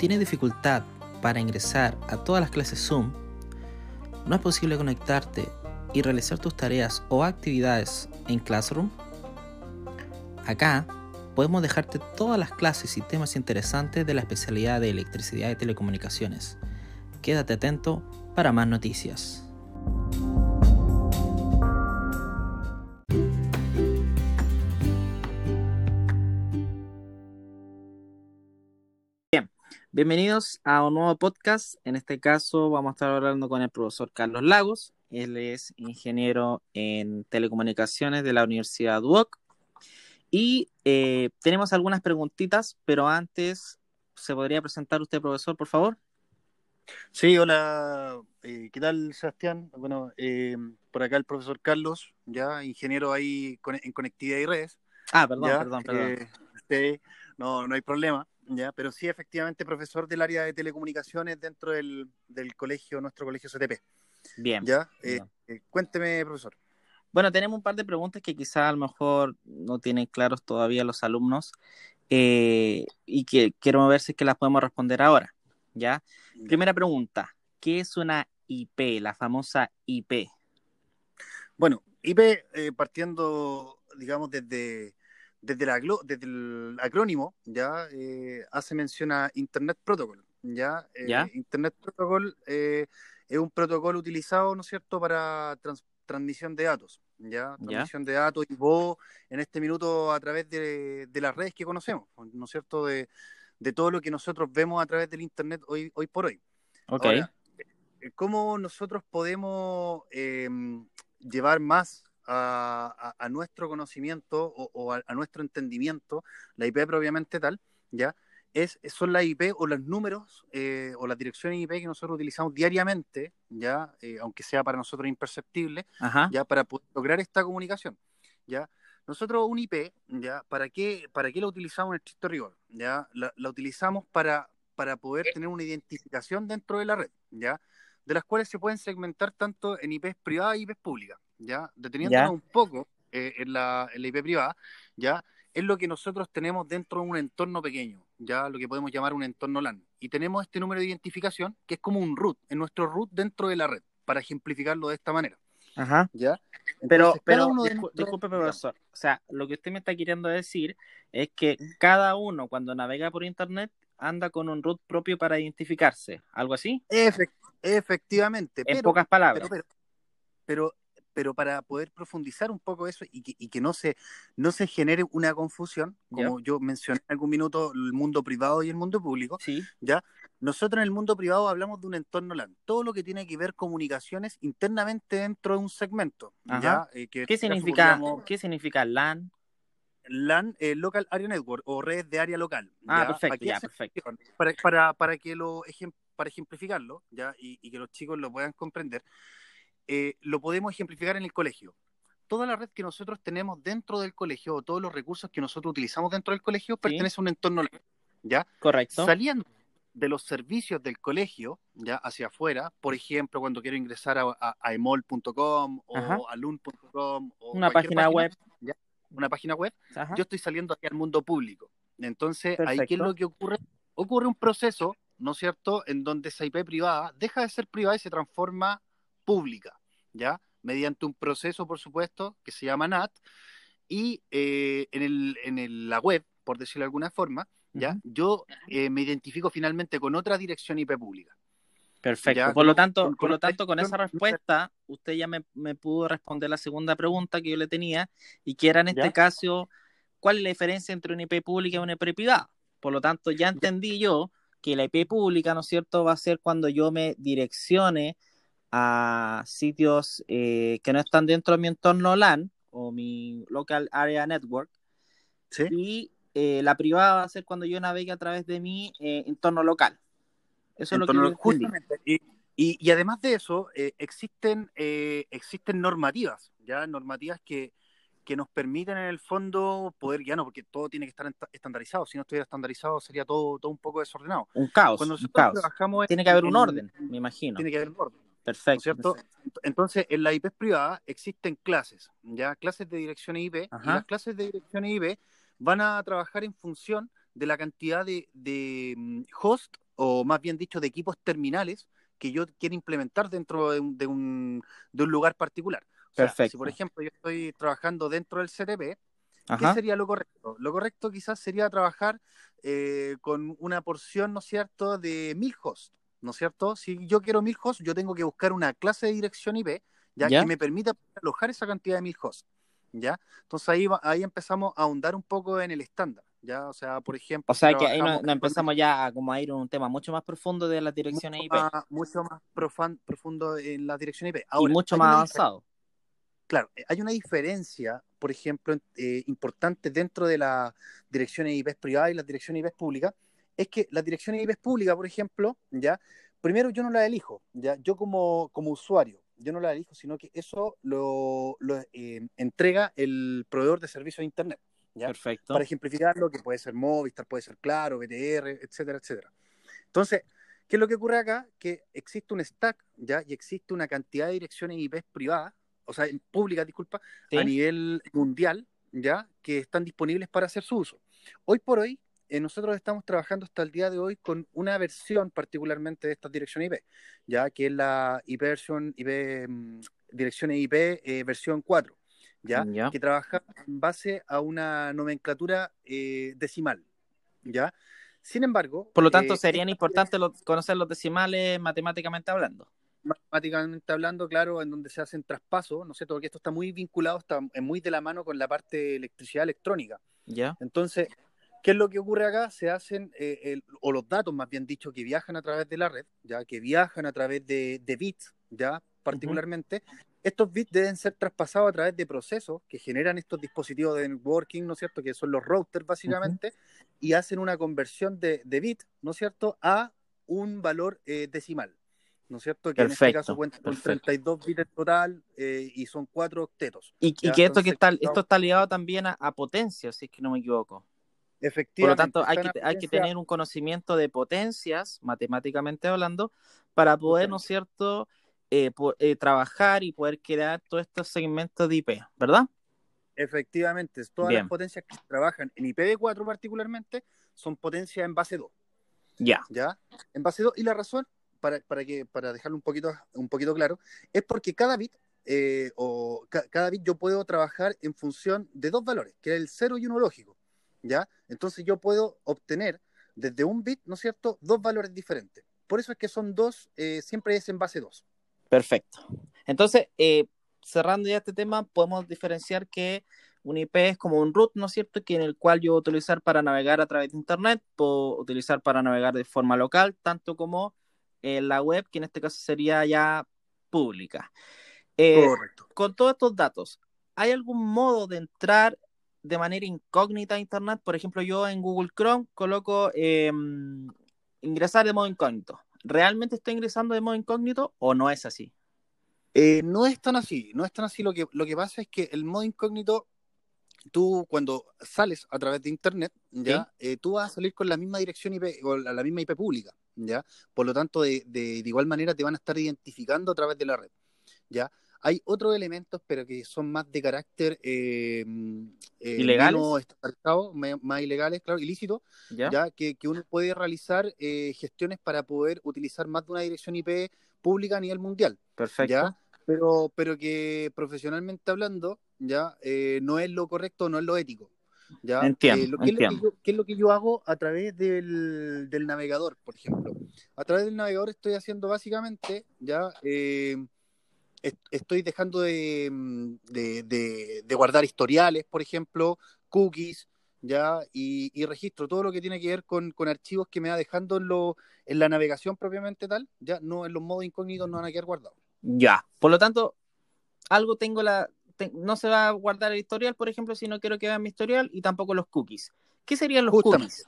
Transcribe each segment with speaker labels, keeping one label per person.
Speaker 1: ¿Tienes dificultad para ingresar a todas las clases Zoom? ¿No es posible conectarte y realizar tus tareas o actividades en Classroom? Acá podemos dejarte todas las clases y temas interesantes de la especialidad de electricidad y telecomunicaciones. Quédate atento para más noticias. Bienvenidos a un nuevo podcast. En este caso vamos a estar hablando con el profesor Carlos Lagos. Él es ingeniero en telecomunicaciones de la Universidad Duoc. Y eh, tenemos algunas preguntitas, pero antes, ¿se podría presentar usted, profesor, por favor?
Speaker 2: Sí, hola, eh, ¿qué tal, Sebastián? Bueno, eh, por acá el profesor Carlos, ya ingeniero ahí en conectividad y redes.
Speaker 1: Ah, perdón, perdón, perdón.
Speaker 2: sí, no, no hay problema, ya, pero sí, efectivamente, profesor del área de telecomunicaciones dentro del, del colegio, nuestro colegio CTP.
Speaker 1: Bien.
Speaker 2: Ya, cuénteme, profesor.
Speaker 1: Bueno, tenemos un par de preguntas que quizás a lo mejor no tienen claros todavía los alumnos eh, y que quiero ver si es que las podemos responder ahora. ¿ya? Primera pregunta, ¿qué es una IP, la famosa IP?
Speaker 2: Bueno, IP, eh, partiendo, digamos, desde, desde, la, desde el acrónimo, ¿ya? Eh, hace mención a Internet Protocol, ¿ya? Internet Protocol es un protocolo utilizado, ¿no es cierto?, para trans transmisión de datos, ¿ya? Transmisión de datos y vos en este minuto a través de, las redes que conocemos, ¿no es cierto? De, todo lo que nosotros vemos a través del Internet hoy, hoy por hoy.
Speaker 1: Ok.
Speaker 2: Eh, ¿Cómo nosotros podemos em, llevar más a, nuestro conocimiento o, a, nuestro entendimiento la IP propiamente tal, ¿ya? es, son las IP o los números eh, o las direcciones IP que nosotros utilizamos diariamente, ya, eh, aunque sea para nosotros imperceptible, ya para lograr esta comunicación, ya. Nosotros un IP, ya, ¿para qué, para qué lo utilizamos en estricto rigor? Ya, la, utilizamos para, para poder tener una identificación dentro de la red, ya, de las cuales se pueden segmentar tanto en IPs privadas y IPs públicas, ya, deteniéndonos un poco eh, en, la, en la IP privada, ya, es lo que nosotros tenemos dentro de un entorno pequeño, ya lo que podemos llamar un entorno LAN. Y tenemos este número de identificación que es como un root, en nuestro root dentro de la red, para ejemplificarlo de esta manera.
Speaker 1: Ajá.
Speaker 2: ¿Ya?
Speaker 1: pero, pero disculpe, profesor. O sea, lo que usted me está queriendo decir es que cada uno cuando navega por Internet anda con un root propio para identificarse, ¿algo así?
Speaker 2: efectivamente.
Speaker 1: En pocas palabras.
Speaker 2: pero, pero pero para poder profundizar un poco eso y que, y que no, se, no se genere una confusión, como yo mencioné en algún minuto, el mundo privado y el mundo público,
Speaker 1: sí.
Speaker 2: ¿ya? Nosotros en el mundo privado hablamos de un entorno LAN, todo lo que tiene que ver comunicaciones internamente dentro de un segmento. ¿ya?
Speaker 1: Eh, ¿Qué, significa, ¿Qué significa LAN?
Speaker 2: LAN, eh, Local Area Network, o redes de área local.
Speaker 1: Ah, perfecto, ya, perfecto.
Speaker 2: Para, para, para, que lo para ejemplificarlo, ¿ya? Y, y que los chicos lo puedan comprender, eh, lo podemos ejemplificar en el colegio. Toda la red que nosotros tenemos dentro del colegio, o todos los recursos que nosotros utilizamos dentro del colegio, pertenece a un entorno, ¿ya?
Speaker 1: Correcto.
Speaker 2: Saliendo de los servicios del colegio, ya hacia afuera, por ejemplo, cuando quiero ingresar a, emol.com o a lun.com o
Speaker 1: una página, web,
Speaker 2: una página web, yo estoy saliendo hacia el mundo público. Entonces, ahí qué es lo que ocurre? Ocurre un proceso, ¿no es cierto?, en donde esa IP privada deja de ser privada y se transforma pública. ¿Ya? Mediante un proceso, por supuesto, que se llama NAT, y eh, en, el, en la web, por decirlo de alguna forma, ¿ya? Yo eh, me identifico finalmente con otra dirección IP pública.
Speaker 1: Perfecto. Por lo tanto, por lo tanto, con esa respuesta, usted ya me, pudo responder la segunda pregunta que yo le tenía, y que era en este caso, ¿cuál es la diferencia entre una IP pública y una IP privada? Por lo tanto, ya entendí yo que la IP pública, ¿no es cierto?, va a ser cuando yo me direccione a sitios eh, que no están dentro de mi entorno LAN o mi local area network. Y eh, la privada va a ser cuando yo navegue a través de mi eh, entorno local.
Speaker 2: Eso es lo que justamente. Y, y, además de eso, existen, existen normativas, ya normativas que, que nos permiten en el fondo poder, ya no, porque todo tiene que estar estandarizado, si no estuviera estandarizado sería todo, todo un poco desordenado.
Speaker 1: Un caos. Cuando nosotros Trabajamos tiene que haber un orden, me imagino.
Speaker 2: Tiene que haber un orden.
Speaker 1: Perfecto,
Speaker 2: ¿cierto? Entonces, en la IP privada existen clases, ya clases de dirección IP, y las clases de dirección IP van a trabajar en función de la cantidad de, de mm, host o más bien dicho, de equipos terminales que yo quiero implementar dentro de un, lugar particular. Perfecto. si por ejemplo yo estoy trabajando dentro del CTP, ¿qué sería lo correcto? Lo correcto quizás sería trabajar eh, con una porción, ¿no es cierto?, de mil hosts, ¿no es cierto? Si yo quiero mil hosts, yo tengo que buscar una clase de dirección IP, ya, que me permita alojar esa cantidad de mil hosts, ¿ya? Entonces ahí, ahí empezamos a ahondar un poco en el estándar. ¿ya? O sea, por ejemplo...
Speaker 1: O sea, que ahí nos, empezamos ya a, como a ir a un tema mucho más profundo de las direcciones IP.
Speaker 2: mucho más profundo en las direcciones IP.
Speaker 1: y mucho más avanzado.
Speaker 2: Claro, eh, hay una diferencia, por ejemplo, eh, importante dentro de las direcciones IP privadas y las direcciones IP públicas, es que las direcciones IP públicas, por ejemplo, ya, primero yo no las elijo, ya, yo como, como usuario, yo no las elijo, sino que eso lo, eh, entrega el proveedor de servicios de Internet.
Speaker 1: Perfecto.
Speaker 2: Para ejemplificarlo, que puede ser Movistar, puede ser Claro, BTR, etcétera, etcétera. Entonces, ¿qué es lo que ocurre acá? Que existe un stack, ¿ya? Y existe una cantidad de direcciones IP privadas, o sea, públicas, disculpa, a nivel mundial, ¿ya? Que están disponibles para hacer su uso. Hoy por hoy, eh, nosotros estamos trabajando hasta el día de hoy con una versión particularmente de estas direcciones IP, ya que es la IP versión IP, mm, direcciones IP eh, versión 4. ¿ya? Que trabaja en base a una nomenclatura eh, decimal, ¿ya? Sin embargo...
Speaker 1: Por lo tanto, serían importantes conocer los decimales matemáticamente hablando.
Speaker 2: Matemáticamente hablando, claro, en donde se hacen traspasos, ¿no es cierto? Porque esto está muy vinculado, está muy de la mano con la parte de electricidad electrónica.
Speaker 1: ¿Ya?
Speaker 2: Entonces, ¿qué es lo que ocurre acá? Se hacen, eh, o los datos más bien dicho, que viajan a través de la red, ya que viajan a través de, bits, ya particularmente, estos bits deben ser traspasados a través de procesos que generan estos dispositivos de networking, ¿no es cierto? Que son los routers básicamente, y hacen una conversión de, de bit, ¿no es cierto?, a un valor eh, decimal, ¿no es cierto? Que en este caso cuenta con 32 bits en total eh, y son cuatro octetos.
Speaker 1: Y, que esto que está, esto está ligado también a, potencia, si es que no me equivoco.
Speaker 2: Efectivamente.
Speaker 1: Por lo tanto, hay que, hay que tener un conocimiento de potencias, matemáticamente hablando, para poder, ¿no es cierto?, eh, eh, trabajar y poder crear todos estos segmentos de IP, ¿verdad?
Speaker 2: Efectivamente, todas las potencias que trabajan en IPv4 particularmente son potencias en base 2.
Speaker 1: Ya.
Speaker 2: ¿Ya? En base 2. Y la razón, para, para, que, para dejarlo un poquito, un poquito claro, es porque cada bit eh, o cada bit yo puedo trabajar en función de dos valores, que es el 0 y 1 lógico. ¿Ya? Entonces yo puedo obtener desde un bit, ¿no es cierto?, dos valores diferentes. Por eso es que son dos, siempre es en base 2.
Speaker 1: Perfecto. Entonces, eh, cerrando ya este tema, podemos diferenciar que un IP es como un root, ¿no es cierto? Que en el cual yo voy a utilizar para navegar a través de Internet, puedo utilizar para navegar de forma local, tanto como en la web, que en este caso sería ya pública. Eh, Correcto. Con todos estos datos, ¿hay algún modo de entrar de manera incógnita a Internet? Por ejemplo, yo en Google Chrome coloco em, ingresar de modo incógnito. ¿realmente estoy ingresando de modo incógnito o no es así?
Speaker 2: Eh, no es tan así, no es tan así. Lo que, lo que pasa es que el modo incógnito, tú cuando sales a través de Internet, ya, eh, tú vas a salir con la misma dirección IP, o la, misma IP pública, ya. Por lo tanto, de, de, de, igual manera te van a estar identificando a través de la red, ya. Hay otros elementos, pero que son más de carácter eh,
Speaker 1: eh ilegales,
Speaker 2: más, ilegales, claro, ilícitos, ya, que, uno puede realizar eh, gestiones para poder utilizar más de una dirección IP pública a nivel mundial.
Speaker 1: Perfecto.
Speaker 2: Pero, pero que profesionalmente hablando, ya eh, no es lo correcto, no es lo ético. ¿ya?
Speaker 1: Entiendo,
Speaker 2: ¿qué,
Speaker 1: entiendo.
Speaker 2: Es ¿Qué es lo que yo hago a través del, del navegador, por ejemplo? A través del navegador estoy haciendo básicamente, ya estoy dejando mm, de, guardar historiales, por ejemplo, cookies, ya, y, registro todo lo que tiene que ver con, archivos que me va dejando en, lo, en la navegación propiamente tal, ya, no en los modos incógnitos no van a quedar guardados.
Speaker 1: Ya, por lo tanto, algo tengo la, no se va a guardar el historial, por ejemplo, si no quiero que vean mi historial, y tampoco los cookies. ¿Qué serían los cookies?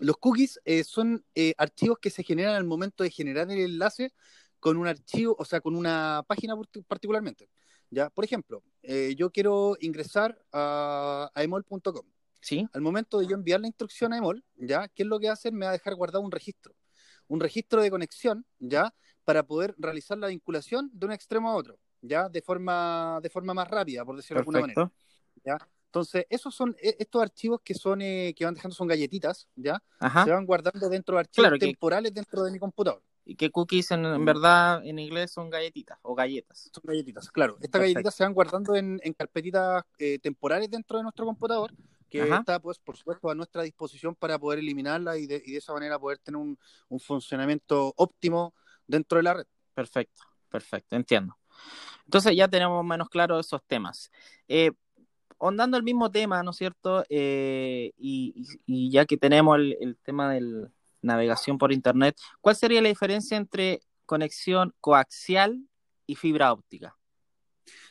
Speaker 2: Los cookies eh, son eh, archivos que se generan al momento de generar el enlace con un archivo, o sea, con una página particularmente. ¿ya? Por ejemplo, eh, yo quiero ingresar a, emol.com.
Speaker 1: ¿Sí?
Speaker 2: Al momento de yo enviar la instrucción a emol, ¿ya? ¿qué es lo que hace? Me va a dejar guardado un registro. Un registro de conexión, ¿ya? Para poder realizar la vinculación de un extremo a otro, ¿ya? De forma, de forma más rápida, por decirlo de alguna manera. ¿ya? Entonces, esos son e, estos archivos que son eh, que van dejando son galletitas, ¿ya? Se van guardando dentro de archivos temporales dentro de mi computador.
Speaker 1: Y que cookies en, mm. verdad en inglés son galletitas o galletas.
Speaker 2: Son galletitas, claro. Estas galletitas se van guardando en, carpetitas eh, temporales dentro de nuestro computador, que está, pues, por supuesto, a nuestra disposición para poder eliminarla y de, y de esa manera poder tener un, un funcionamiento óptimo dentro de la red.
Speaker 1: Perfecto, perfecto, entiendo. Entonces ya tenemos menos claro esos temas. Eh, ondando el mismo tema, ¿no es cierto? Eh, y, ya que tenemos el, tema de navegación por Internet, ¿cuál sería la diferencia entre conexión coaxial y fibra óptica?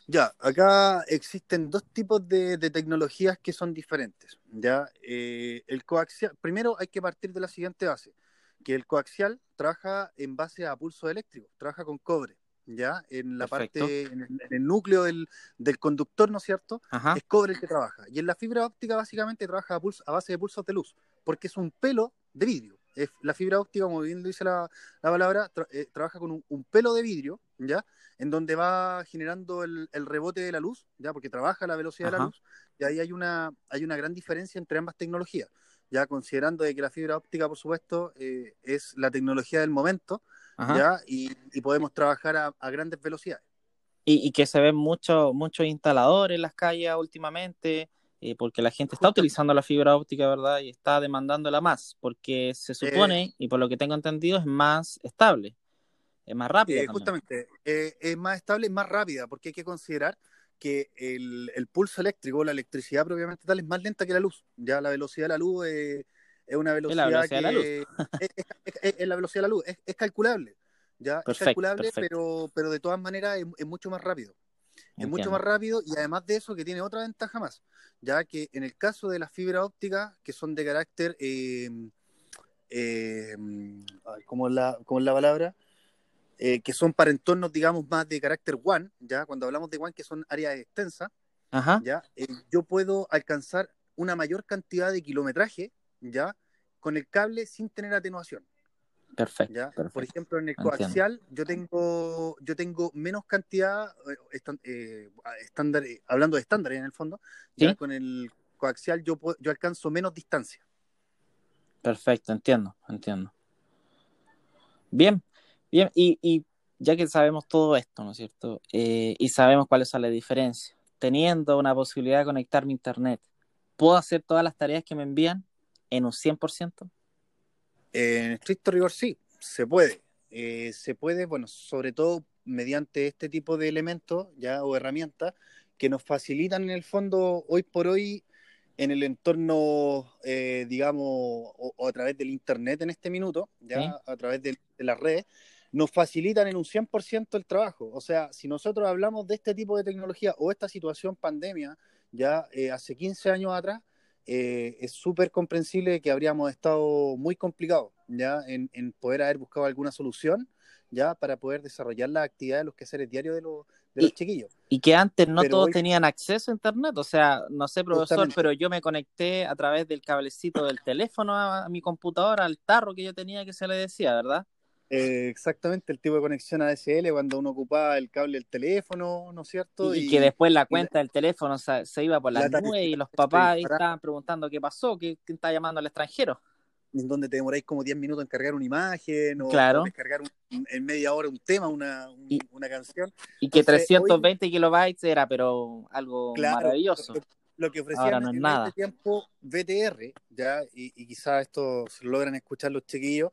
Speaker 2: Ya, acá existen dos tipos de, tecnologías que son diferentes. Ya, eh, el coaxial, primero hay que partir de la siguiente base, que el coaxial trabaja en base a pulso eléctrico, trabaja con cobre ya en la parte, en el, núcleo del, conductor, ¿no es cierto? Es cobre el que trabaja. Y en la fibra óptica básicamente trabaja a, base de pulsos de luz, porque es un pelo de vidrio. La fibra óptica, como bien dice la, palabra, eh, trabaja con un, pelo de vidrio, ¿ya? En donde va generando el, rebote de la luz, ¿ya? Porque trabaja a la velocidad de la luz. Y ahí hay una, hay una gran diferencia entre ambas tecnologías, ya considerando de que la fibra óptica, por supuesto, eh, es la tecnología del momento, ¿ya? Y, podemos trabajar a, grandes velocidades.
Speaker 1: Y, que se ven muchos muchos instaladores en las calles últimamente, eh, porque la gente está utilizando la fibra óptica, ¿verdad? Y está demandándola más, porque se supone, eh, y por lo que tengo entendido, es más estable, es más rápida.
Speaker 2: Eh, justamente, es más estable y más rápida, porque hay que considerar que el, el, pulso eléctrico, la electricidad propiamente tal, es más lenta que la luz. Ya la velocidad de la luz es es una velocidad, la que, de la luz. es, la velocidad de la luz, es, calculable, ya es calculable, pero pero de todas maneras es, mucho más rápido. Es mucho más rápido y además de eso que tiene otra ventaja más, ya que en el caso de las fibras ópticas que son de carácter, eh, eh, ¿cómo, es la, la palabra? Eh, que son para entornos, digamos, más de carácter WAN, ya cuando hablamos de WAN, que son áreas extensas, ya eh, yo puedo alcanzar una mayor cantidad de kilometraje ¿ya? Con el cable sin tener atenuación.
Speaker 1: Perfecto,
Speaker 2: Por ejemplo, en el coaxial yo tengo, yo tengo menos cantidad, eh, eh, estándar, eh, hablando de estándares en el fondo, ¿ya? con el coaxial yo, yo alcanzo menos distancia.
Speaker 1: Perfecto, entiendo, entiendo. Bien, bien, y, y ya que sabemos todo esto, ¿no es cierto? y sabemos cuáles son las diferencias, teniendo una posibilidad de conectar mi internet, ¿puedo hacer todas las tareas que me envían? en un 100%?
Speaker 2: En estricto rigor sí, se puede. Eh, se puede, bueno, sobre todo mediante este tipo de elementos ya o herramientas que nos facilitan en el fondo hoy por hoy en el entorno, eh, digamos, o, a través del Internet en este minuto, ya a través de, las redes, nos facilitan en un 100% el trabajo. O sea, si nosotros hablamos de este tipo de tecnología o esta situación pandemia, ya eh, hace 15 años atrás, eh, es súper comprensible que habríamos estado muy complicados ya en, poder haber buscado alguna solución ya para poder desarrollar la actividad de los quehaceres diarios de, los, de los chiquillos.
Speaker 1: Y que antes no todos tenían acceso a internet, o sea, no sé, profesor, pero yo me conecté a través del cablecito del teléfono a, mi computadora, al tarro que yo tenía que se le decía, ¿verdad?
Speaker 2: Eh, exactamente el tipo de conexión ADSL cuando uno ocupaba el cable del teléfono, ¿no es cierto?
Speaker 1: Y, que después la cuenta del teléfono se, iba por la, nube y los papás estaban preguntando qué pasó, quién está llamando al extranjero.
Speaker 2: En donde te demoráis como 10 minutos en cargar una imagen o,
Speaker 1: claro.
Speaker 2: descargar en media hora un tema, una, una canción.
Speaker 1: Y que 320 kilobytes era, pero algo maravilloso.
Speaker 2: Lo que, ofrecían en este tiempo VTR, ya, y, y quizás esto se logran escuchar los chiquillos,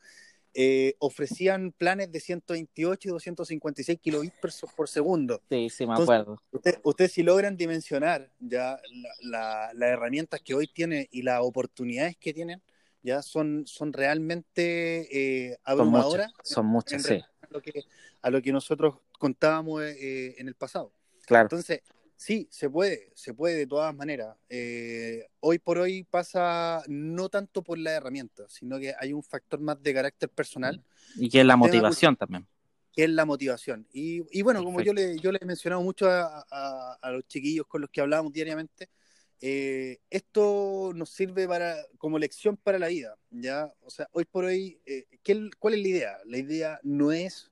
Speaker 2: eh, ofrecían planes de 128 y 256 kilobits por, segundo.
Speaker 1: Sí, sí, me acuerdo.
Speaker 2: Ustedes si logran dimensionar ya las herramientas que hoy tienen y las oportunidades que tienen, ya son, son realmente eh, abrumadoras.
Speaker 1: Son muchas, sí.
Speaker 2: A lo, que, a lo que nosotros contábamos eh, en el pasado.
Speaker 1: Claro.
Speaker 2: Entonces, Sí, se puede, se puede de todas maneras. Eh, hoy por hoy pasa no tanto por la herramienta, sino que hay un factor más de carácter personal.
Speaker 1: Y que es la motivación también.
Speaker 2: Que es la motivación. Y, bueno, como yo le, yo le he mencionado mucho a, los chiquillos con los que hablábamos diariamente, eh, esto nos sirve para como lección para la vida, ¿ya? O sea, hoy por hoy, eh, ¿cuál es la idea? La idea no es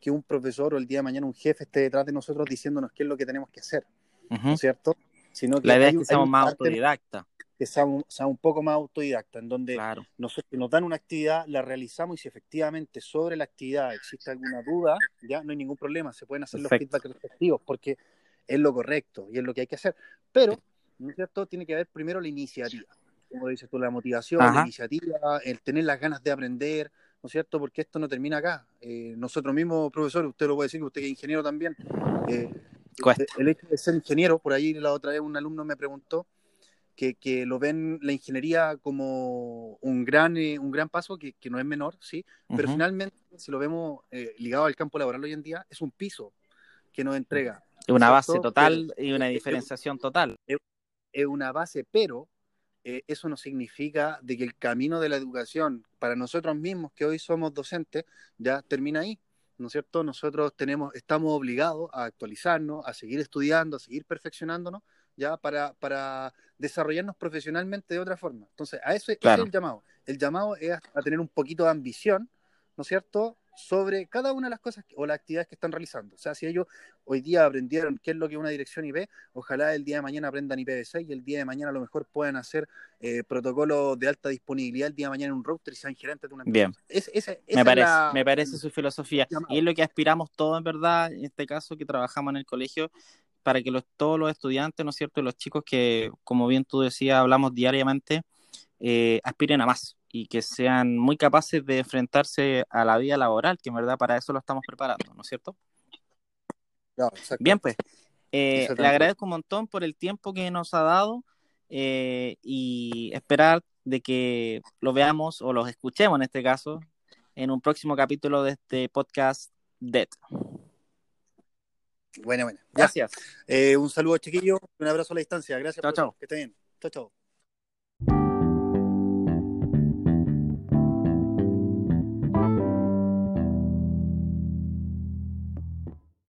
Speaker 2: que un profesor o el día de mañana un jefe esté detrás de nosotros diciéndonos qué es lo que tenemos que hacer. ¿No es cierto? Sino
Speaker 1: que la idea es que seamos más autodidactas.
Speaker 2: Que seamos, un poco más autodidactas, en donde nosotros nos dan una actividad, la realizamos y si efectivamente sobre la actividad existe alguna duda, ya no hay ningún problema, se pueden hacer los feedback respectivos porque es lo correcto y es lo que hay que hacer. Pero, ¿no es cierto? Tiene que haber primero la iniciativa. Como dices tú, la motivación, la iniciativa, el tener las ganas de aprender, ¿no es cierto? Porque esto no termina acá. Eh, nosotros mismos, profesor, usted lo puede decir, que usted es ingeniero también. Eh, el hecho de ser ingeniero, por ahí la otra vez un alumno me preguntó que, que lo ven la ingeniería como un gran, eh, un gran paso, que, que, no es menor, sí, pero finalmente, si lo vemos ligado al campo laboral hoy en día, es un piso que nos entrega.
Speaker 1: Es una base total y una diferenciación total.
Speaker 2: Es una base, pero eh, eso no significa de que el camino de la educación para nosotros mismos, que hoy somos docentes, ya termina ahí. ¿No es cierto? Nosotros tenemos, estamos obligados a actualizarnos, a seguir estudiando, a seguir perfeccionándonos, ya para, para desarrollarnos profesionalmente de otra forma. Entonces, a eso es el llamado. El llamado es a tener un poquito de ambición, ¿no es cierto? Sobre cada una de las cosas o las actividades que están realizando. O sea, si ellos hoy día aprendieron qué es lo que es una dirección IP, ojalá el día de mañana aprendan IPv6 y el día de mañana a lo mejor puedan hacer eh, protocolos de alta disponibilidad el día de mañana en un router y sean gerentes de una
Speaker 1: empresa. Bien. me, parece, me parece su filosofía. Y es lo que aspiramos todos, en verdad, en este caso que trabajamos en el colegio, para que los, todos los estudiantes, ¿no es cierto?, los chicos que, como bien tú decías, hablamos diariamente, eh, aspiren a más y que sean muy capaces de enfrentarse a la vida laboral, que en verdad para eso lo estamos preparando, ¿no es cierto? Bien, pues, eh, le agradezco un montón por el tiempo que nos ha dado eh, y esperar de que lo veamos o los escuchemos en este caso en un próximo capítulo de este podcast Dead.
Speaker 2: Bueno, bueno.
Speaker 1: Gracias.
Speaker 2: Eh, un saludo, chiquillo. Un abrazo a la distancia. Gracias.
Speaker 1: Chao, chao.
Speaker 2: Que estén bien. Chao, chao.